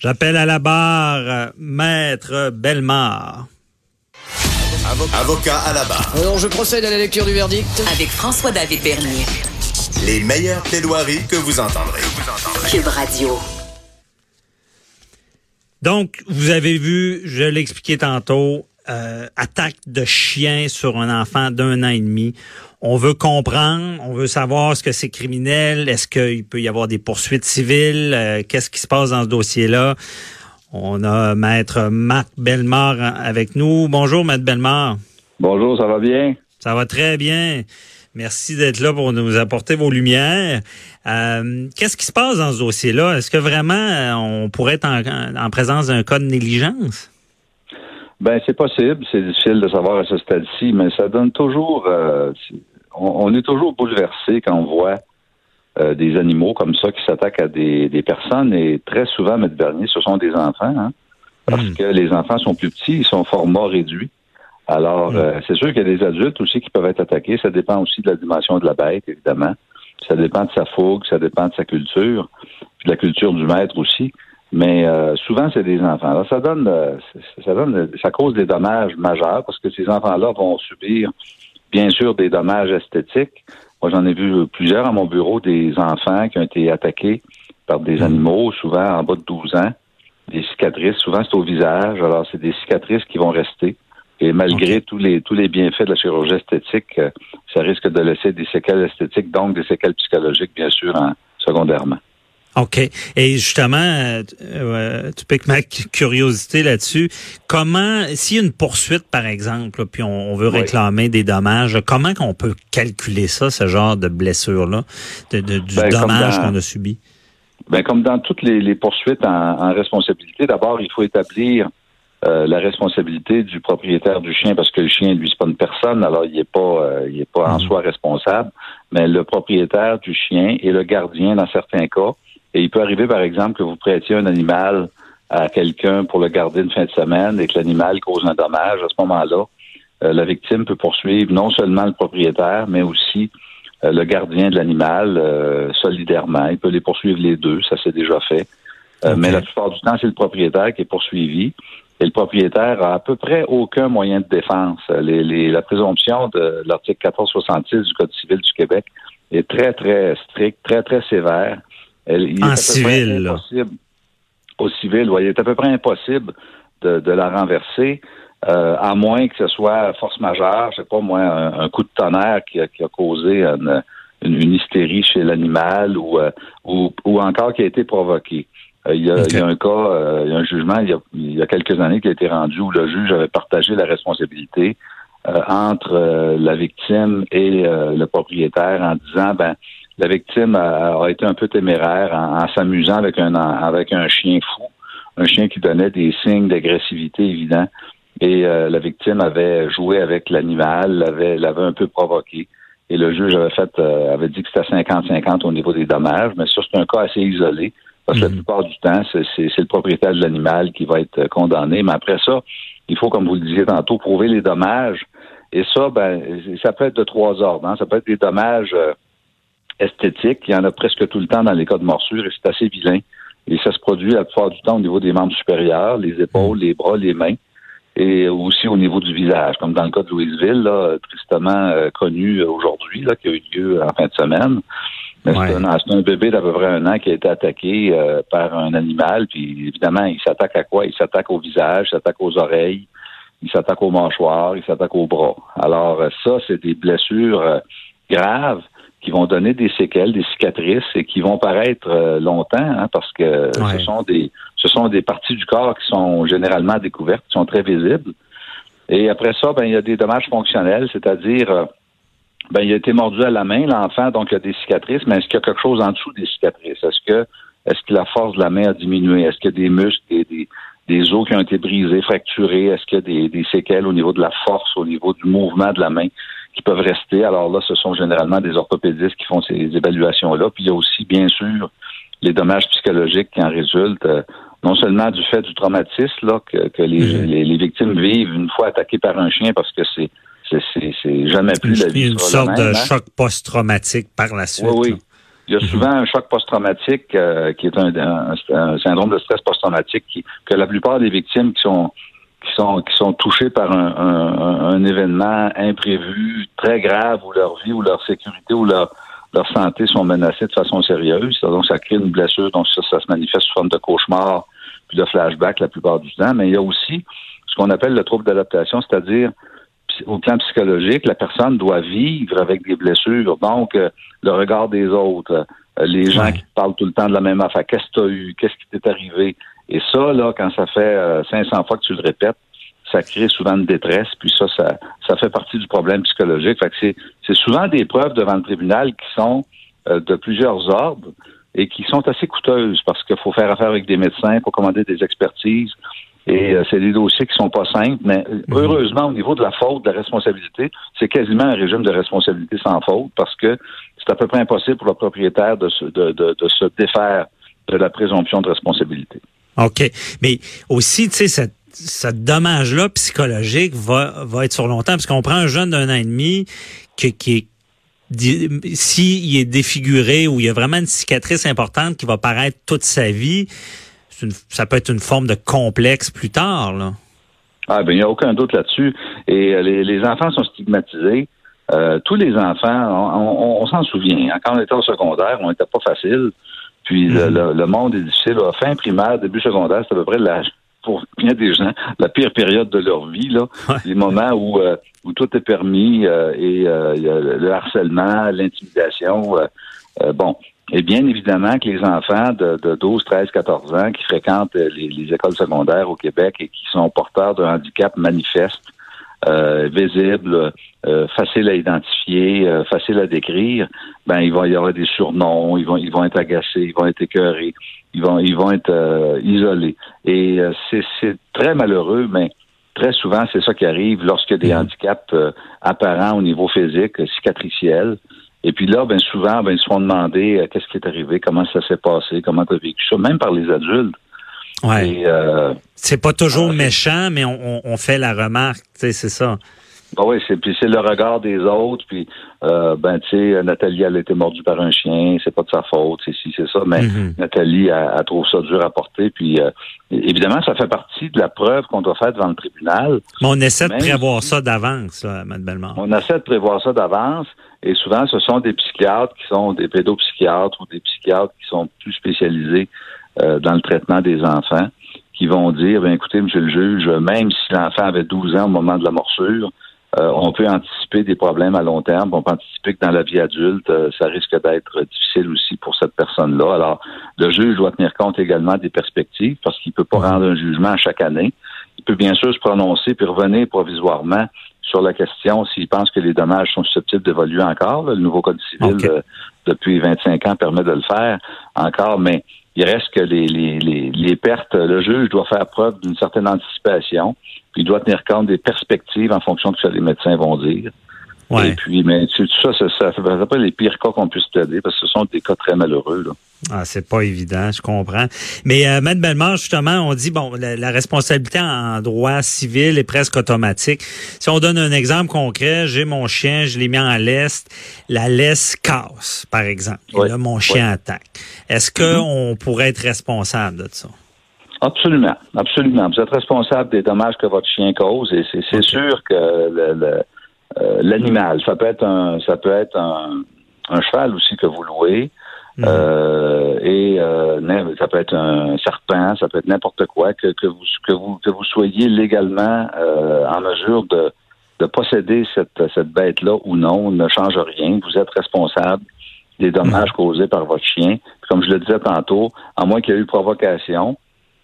J'appelle à la barre Maître Bellemare. Avocat à la barre. Alors, je procède à la lecture du verdict. Avec François-David Bernier. Les meilleures plaidoiries que vous entendrez. Cube Radio. Donc, vous avez vu, je l'ai expliqué tantôt, euh, attaque de chien sur un enfant d'un an et demi. On veut comprendre, on veut savoir ce que c'est criminel, est-ce qu'il peut y avoir des poursuites civiles, euh, qu'est-ce qui se passe dans ce dossier-là. On a Maître Marc Bellemare avec nous. Bonjour, Maître Bellemare. Bonjour, ça va bien? Ça va très bien. Merci d'être là pour nous apporter vos lumières. Euh, Qu'est-ce qui se passe dans ce dossier-là? Est-ce que vraiment euh, on pourrait être en, en présence d'un cas de négligence? Ben, c'est possible. C'est difficile de savoir à ce stade-ci, mais ça donne toujours. Euh, on, on, est toujours bouleversé quand on voit euh, des animaux comme ça qui s'attaquent à des, des, personnes. Et très souvent, M. Bernier, ce sont des enfants, hein, parce mmh. que les enfants sont plus petits, ils sont format réduit. Alors, mmh. euh, c'est sûr qu'il y a des adultes aussi qui peuvent être attaqués. Ça dépend aussi de la dimension de la bête, évidemment. Ça dépend de sa fougue, ça dépend de sa culture, puis de la culture du maître aussi. Mais euh, souvent, c'est des enfants. Alors, ça donne, ça donne, ça cause des dommages majeurs parce que ces enfants-là vont subir, bien sûr, des dommages esthétiques. Moi, j'en ai vu plusieurs à mon bureau, des enfants qui ont été attaqués par des animaux, souvent en bas de 12 ans. Des cicatrices, souvent c'est au visage. Alors, c'est des cicatrices qui vont rester. Et malgré okay. tous les tous les bienfaits de la chirurgie esthétique, euh, ça risque de laisser des séquelles esthétiques, donc des séquelles psychologiques, bien sûr, en secondairement. OK. Et justement, euh, tu piques ma curiosité là-dessus. Comment, s'il y a une poursuite, par exemple, puis on, on veut réclamer oui. des dommages, comment qu'on peut calculer ça, ce genre de blessure-là, de, de, du ben, dommage qu'on a subi? Ben, comme dans toutes les, les poursuites en, en responsabilité, d'abord, il faut établir euh, la responsabilité du propriétaire du chien parce que le chien lui c'est pas une personne alors il est pas euh, il est pas en soi responsable mais le propriétaire du chien et le gardien dans certains cas et il peut arriver, par exemple, que vous prêtiez un animal à quelqu'un pour le garder une fin de semaine et que l'animal cause un dommage. À ce moment-là, euh, la victime peut poursuivre non seulement le propriétaire, mais aussi euh, le gardien de l'animal euh, solidairement. Il peut les poursuivre les deux, ça s'est déjà fait. Okay. Mais la plupart du temps, c'est le propriétaire qui est poursuivi. Et le propriétaire a à peu près aucun moyen de défense. Les, les, la présomption de l'article 1466 du Code civil du Québec est très, très stricte, très, très sévère. Il en civil, là. Au civil, oui. Il est à peu près impossible de, de la renverser, euh, à moins que ce soit force majeure, je sais pas moi, un, un coup de tonnerre qui a, qui a causé une, une, une, hystérie chez l'animal ou, euh, ou, ou, encore qui a été provoqué. Euh, il, y a, okay. il, y a, un cas, euh, il y a un jugement il y a, il y a, quelques années qui a été rendu où le juge avait partagé la responsabilité euh, entre la victime et le propriétaire en disant ben la victime a, a, été un peu téméraire en, en s'amusant avec un avec un chien fou, un chien qui donnait des signes d'agressivité évidents. Et euh, la victime avait joué avec l'animal, l'avait l'avait un peu provoqué. Et le juge avait fait euh, avait dit que c'était 50-50 au niveau des dommages, mais ça, c'est un cas assez isolé. Parce que la plupart du temps, c'est le propriétaire de l'animal qui va être condamné. Mais après ça, il faut, comme vous le disiez tantôt, prouver les dommages. Et ça, ben, ça peut être de trois ordres. Hein. Ça peut être des dommages euh, esthétique. Il y en a presque tout le temps dans les cas de morsure et c'est assez vilain. Et ça se produit la plupart du temps au niveau des membres supérieurs, les épaules, les bras, les mains, et aussi au niveau du visage, comme dans le cas de Louisville, là, tristement euh, connu aujourd'hui, là, qui a eu lieu en fin de semaine. Mais ouais. c'est un, un, bébé d'à peu près un an qui a été attaqué euh, par un animal, puis évidemment, il s'attaque à quoi? Il s'attaque au visage, il s'attaque aux oreilles, il s'attaque aux mâchoires, il s'attaque aux bras. Alors euh, ça, c'est des blessures euh, graves qui vont donner des séquelles, des cicatrices et qui vont paraître euh, longtemps hein, parce que ouais. ce sont des ce sont des parties du corps qui sont généralement découvertes, qui sont très visibles. Et après ça, ben il y a des dommages fonctionnels, c'est-à-dire euh, ben il a été mordu à la main l'enfant, donc il y a des cicatrices, mais est-ce qu'il y a quelque chose en dessous des cicatrices? Est-ce que est-ce que la force de la main a diminué? Est-ce qu'il y a des muscles, des, des, des os qui ont été brisés, fracturés? Est-ce qu'il y a des, des séquelles au niveau de la force, au niveau du mouvement de la main? Qui peuvent rester. Alors là, ce sont généralement des orthopédistes qui font ces évaluations-là. Puis il y a aussi, bien sûr, les dommages psychologiques qui en résultent, euh, non seulement du fait du traumatisme là, que, que les, mmh. les, les, victimes vivent une fois attaquées par un chien, parce que c'est c'est jamais plus la vie. Une sorte de hein? choc post-traumatique par la suite. Oui, oui. Il y a souvent un choc post-traumatique euh, qui est un, un- un syndrome de stress post-traumatique que la plupart des victimes qui sont sont qui sont touchées par un, un- un événement imprévu très grave où leur vie ou leur sécurité ou leur leur santé sont menacées de façon sérieuse. Donc ça crée une blessure, donc ça, ça se manifeste sous forme de cauchemar puis de flashback la plupart du temps. Mais il y a aussi ce qu'on appelle le trouble d'adaptation, c'est-à-dire au plan psychologique, la personne doit vivre avec des blessures. Donc, euh, le regard des autres, euh, les gens qui parlent tout le temps de la même affaire. Qu'est-ce que tu as eu? Qu'est-ce qui t'est arrivé? Et ça, là, quand ça fait euh, 500 fois que tu le répètes, ça crée souvent une détresse, puis ça, ça, ça fait partie du problème psychologique. Fait que c'est, c'est souvent des preuves devant le tribunal qui sont euh, de plusieurs ordres et qui sont assez coûteuses parce qu'il faut faire affaire avec des médecins, il faut commander des expertises. Et euh, c'est des dossiers qui sont pas simples, mais euh, heureusement, au niveau de la faute, de la responsabilité, c'est quasiment un régime de responsabilité sans faute parce que c'est à peu près impossible pour le propriétaire de se, de, de, de se défaire de la présomption de responsabilité. OK. Mais aussi, tu sais, cette- ce dommage-là psychologique va, va être sur longtemps, parce qu'on prend un jeune d'un an et demi qui, qui est s'il est défiguré ou il y a vraiment une cicatrice importante qui va paraître toute sa vie, une- ça peut être une forme de complexe plus tard. Là. Ah ben il n'y a aucun doute là-dessus. Et euh, les, les enfants sont stigmatisés. Euh, tous les enfants, on, on- on s'en souvient. hein. Quand on était au secondaire, on n'était pas facile. Puis le, le- le monde est difficile. Fin primaire, début secondaire, c'est à peu près la, pour bien des gens la pire période de leur vie. Là. Ouais. Les moments où, euh, où tout est permis euh, et euh, le harcèlement, l'intimidation. euh, euh, bon, et bien évidemment que les enfants de, de 12, 13, 14 ans qui fréquentent les, les écoles secondaires au Québec et qui sont porteurs d'un handicap manifeste, euh, visible, euh, facile à identifier, euh, facile à décrire, ben il va y avoir des surnoms, ils vont ils vont être agacés, ils vont être écœurés, ils vont ils vont être euh, isolés. Et euh, c'est c'est très malheureux, mais très souvent c'est ça qui arrive lorsqu'il y a des handicaps euh, apparents au niveau physique, cicatriciels. Et puis là, ben souvent, ben ils se font demander qu'est-ce qui est arrivé, comment ça s'est passé, comment tu as vécu ça, même par les adultes. Ouais. Et euh, C'est pas toujours Ah, méchant, mais on, fait la remarque, tu sais, c'est ça. Ben oui, c'est puis c'est le regard des autres, puis euh, ben tu sais, Nathalie elle a été mordue par un chien, c'est pas de sa faute, c'est si c'est ça, mais Mhm. Nathalie elle, elle trouve ça dur à porter, puis euh, évidemment ça fait partie de la preuve qu'on doit faire devant le tribunal. Mais on essaie de prévoir si- ça d'avance, là, Mme Bellemare. On essaie de prévoir ça d'avance, et souvent ce sont des psychiatres qui sont des pédopsychiatres ou des psychiatres qui sont plus spécialisés euh, dans le traitement des enfants, qui vont dire, ben écoutez, monsieur le juge, même si l'enfant avait 12 ans au moment de la morsure, euh, on peut anticiper des problèmes à long terme. On peut anticiper que dans la vie adulte, euh, ça risque d'être difficile aussi pour cette personne-là. Alors, le juge doit tenir compte également des perspectives parce qu'il peut pas rendre un jugement à chaque année. Il peut bien sûr se prononcer puis revenir provisoirement sur la question s'il pense que les dommages sont susceptibles d'évoluer encore. là. Le nouveau Code civil, euh, depuis 25 ans, permet de le faire encore, mais il reste que les, les, les, les pertes, le juge doit faire preuve d'une certaine anticipation, puis il doit tenir compte des perspectives en fonction de ce que les médecins vont dire. Ouais. Et puis, mais tout ça, ça, ça fait pas les pires cas qu'on puisse plaider, parce que ce sont des cas très malheureux. Là. Ah, c'est pas évident, je comprends. Mais euh, Bellemare, justement, on dit bon, la, la responsabilité en droit civil est presque automatique. Si on donne un exemple concret, j'ai mon chien, je l'ai mis en laisse, la laisse casse, par exemple. Et Oui. là, mon chien attaque. Est-ce qu'on pourrait être responsable de ça? Absolument, absolument. Vous êtes responsable des dommages que votre chien cause, et c'est sûr que euh, l'animal, ça peut être un, ça peut être un, un cheval aussi que vous louez. Mhm. Euh, et euh, ça peut être un serpent, ça peut être n'importe quoi que, que vous que vous que vous soyez légalement euh, en mesure de, de posséder cette, cette bête-là ou non ne change rien. Vous êtes responsable des dommages causés par votre chien. Comme je le disais tantôt, à moins qu'il y ait eu provocation,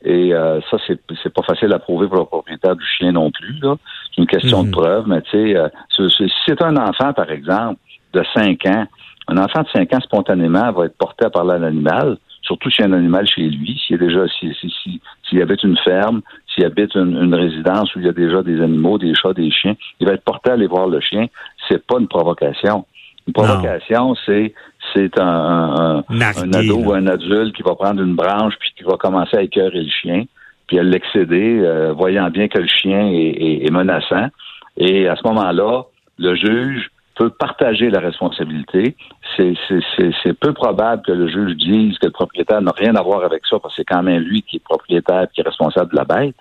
et euh, ça, c'est c'est pas facile à prouver pour le propriétaire du chien non plus. là. C'est une question Mhm. de preuve, mais tu sais, euh, si c'est un enfant, par exemple, de 5 ans, un enfant de 5 ans, spontanément, va être porté à parler à l'animal, surtout s'il y a un animal chez lui, s'il y a déjà, s'il si, si, s'il habite une ferme, s'il habite une, une résidence où il y a déjà des animaux, des chats, des chiens, il va être porté à aller voir le chien. C'est pas une provocation. Une provocation, c'est c'est un, un, un- ado ou un adulte qui va prendre une branche puis qui va commencer à écœurer le chien, puis à l'excéder, euh, voyant bien que le chien est, est- est menaçant. Et à ce moment-là, le juge peut partager la responsabilité. C'est peu probable que le juge dise que le propriétaire n'a rien à voir avec ça, parce que c'est quand même lui qui est propriétaire qui est responsable de la bête.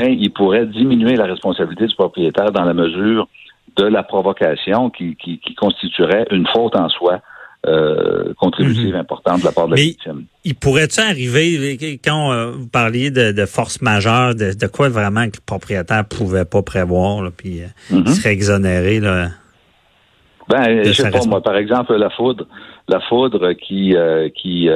Mais il pourrait diminuer la responsabilité du propriétaire dans la mesure de la provocation qui, qui, constituerait une faute en soi. Euh, contributive mhm. importante de la part de la victime. Il pourrait-tu arriver, quand euh, vous parliez de, force majeure, de, quoi vraiment que le propriétaire pouvait pas prévoir, puis euh, il mhm. serait exonéré là, ben, je sais pas, moi, par exemple, la foudre, la foudre qui, euh, qui,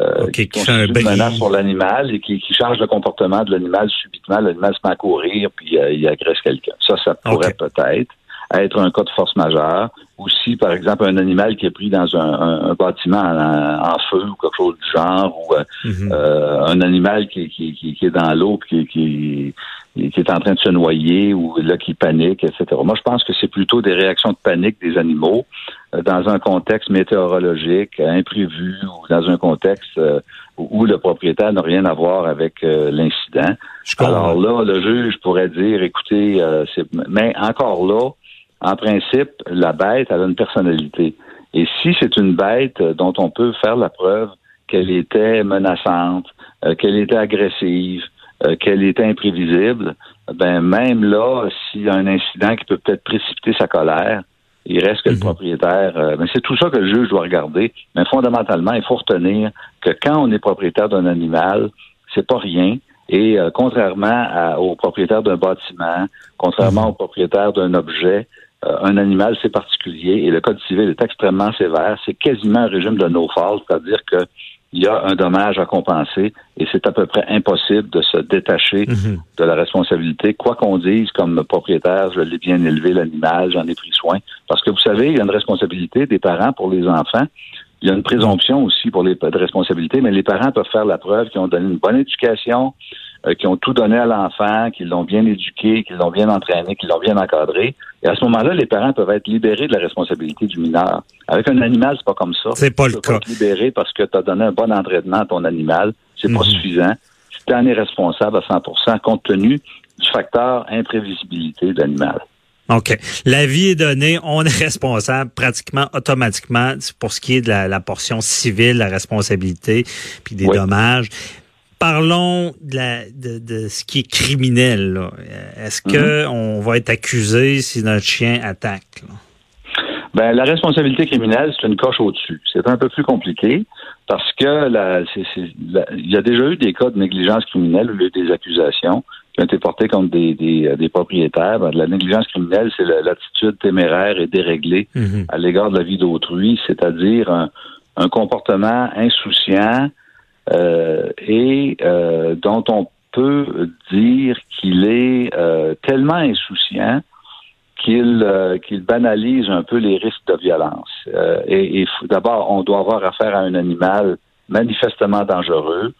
euh, euh qui, une menace sur l'animal et qui, qui, change le comportement de l'animal subitement. L'animal se met à courir puis euh, il agresse quelqu'un. Ça, ça pourrait peut-être être un cas de force majeure. Aussi, par exemple, un animal qui est pris dans un, un, bâtiment en, feu ou quelque chose du genre, ou mhm. un animal qui, qui, qui, est dans l'eau qui, qui, qui est en train de se noyer ou là qui panique, etc. Moi, je pense que c'est plutôt des réactions de panique des animaux euh, dans un contexte météorologique imprévu ou dans un contexte euh, où le propriétaire n'a rien à voir avec euh, l'incident. Alors là, le juge pourrait dire, écoutez, mais encore là, en principe, la bête elle a une personnalité. Et si c'est une bête dont on peut faire la preuve qu'elle était menaçante, qu'elle était agressive, euh, qu'elle est imprévisible, ben même là, s'il y a un incident qui peut peut-être précipiter sa colère, il reste que le mhm. propriétaire. mais euh, c'est tout ça que le juge doit regarder. Mais fondamentalement, il faut retenir que quand on est propriétaire d'un animal, c'est pas rien. Et euh, contrairement au propriétaire d'un bâtiment, contrairement mhm. au propriétaire d'un objet, un animal, c'est particulier. Et le Code civil est extrêmement sévère. C'est quasiment un régime de no-fault, c'est-à-dire que il y a un dommage à compenser et c'est à peu près impossible de se détacher mhm. de la responsabilité, quoi qu'on dise comme propriétaire, je l'ai bien élevé l'animal, j'en ai pris soin. Parce que vous savez, il y a une responsabilité des parents pour les enfants. Il y a une présomption aussi pour les de responsabilité, mais les parents peuvent faire la preuve qu'ils ont donné une bonne éducation, euh, qui ont tout donné à l'enfant, qu'ils l'ont bien éduqué, qu'ils l'ont bien entraîné, qu'ils l'ont bien encadré. Et à ce moment-là, les parents peuvent être libérés de la responsabilité du mineur. Avec un animal, c'est pas comme ça. C'est pas le cas. Pas libéré parce que tu as donné un bon entraînement à ton animal. C'est pas mhm. suffisant. Tu en es responsable à 100% compte tenu du facteur imprévisibilité de l'animal. OK. La vie est donnée, on est responsable pratiquement automatiquement pour ce qui est de la, portion civile, la responsabilité, puis des dommages parlons de, ce qui est criminel. Est-ce que mhm. on va être accusé si notre chien attaque? Ben, la responsabilité criminelle, c'est une coche au-dessus. C'est un peu plus compliqué parce que il y a déjà eu des cas de négligence criminelle où il y a eu des accusations qui ont été portées contre des, propriétaires. Ben, la négligence criminelle, c'est l'attitude téméraire et déréglée mhm. à l'égard de la vie d'autrui, c'est-à-dire un, comportement insouciant, euh, et euh, dont on peut dire qu'il est euh, tellement insouciant qu'il qu'il banalise un peu les risques de violence. et, d'abord, on doit avoir affaire à un animal manifestement dangereux,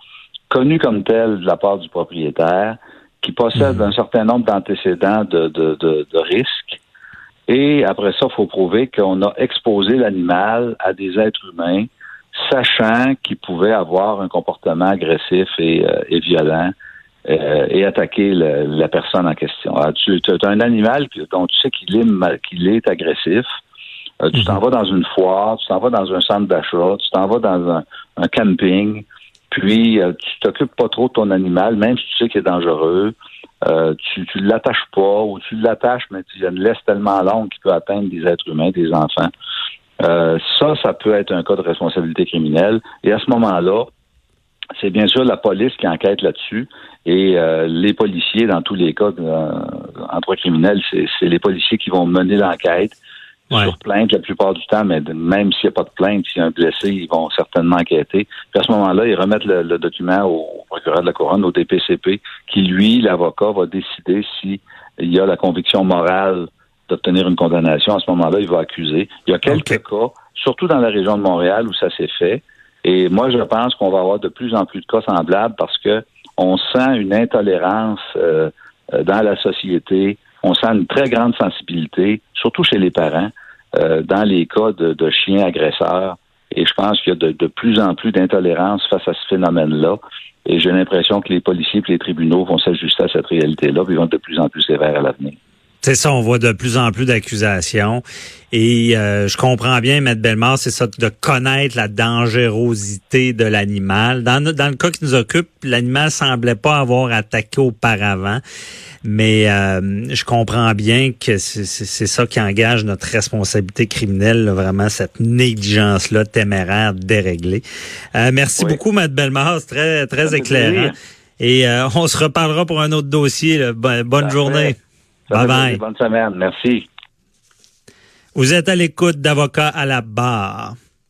connu comme tel de la part du propriétaire, qui possède mhm. un certain nombre d'antécédents de, de, de, de risques. Et après ça, il faut prouver qu'on a exposé l'animal à des êtres humains sachant qu'il pouvait avoir un comportement agressif et, euh, violent euh, et attaquer la personne en question. tu as un animal dont tu sais qu'il est, qu'il est agressif. Euh, tu t'en mhm. vas dans une foire, tu t'en vas dans un centre d'achat, tu t'en vas dans un, camping, puis tu t'occupes pas trop de ton animal, même si tu sais qu'il est dangereux. tu ne l'attaches pas ou tu l'attaches, mais tu as une laisse tellement longue qu'il peut atteindre des êtres humains, des enfants. Euh, ça, ça peut être un cas de responsabilité criminelle. Et à ce moment-là, c'est bien sûr la police qui enquête là-dessus. Et euh, les policiers, dans tous les cas euh, en droit criminel, c'est les policiers qui vont mener l'enquête sur plainte la plupart du temps, mais même s'il n'y a pas de plainte, s'il y a un blessé, ils vont certainement enquêter. Puis à ce moment-là, ils remettent le, document au procureur de la couronne, au DPCP, qui, lui, l'avocat, va décider s'il y a la conviction morale d'obtenir une condamnation, à ce moment-là, il va accuser. Il y a quelques cas, surtout dans la région de Montréal, où ça s'est fait. Et moi, je pense qu'on va avoir de plus en plus de cas semblables parce que on sent une intolérance euh, euh, dans la société. On sent une très grande sensibilité, surtout chez les parents, euh, dans les cas de, chiens agresseurs. Et je pense qu'il y a de, plus en plus d'intolérance face à ce phénomène-là. Et j'ai l'impression que les policiers et les tribunaux vont s'ajuster à cette réalité-là, et vont être de plus en plus sévères à l'avenir. C'est ça, on voit de plus en plus d'accusations. Et euh, je comprends bien, Maître Bellemare, c'est ça, de connaître la dangerosité de l'animal. Dans, dans le cas qui nous occupe, l'animal semblait pas avoir attaqué auparavant. Mais euh, je comprends bien que c'est ça qui engage notre responsabilité criminelle, vraiment cette négligence-là téméraire, déréglée. Euh, merci beaucoup, Maître Bellemare, c'est très, très éclairant. Et on se reparlera pour un autre dossier. Bonne journée. Bye bye. Bonne semaine. Merci. Vous êtes à l'écoute d'avocats à la barre.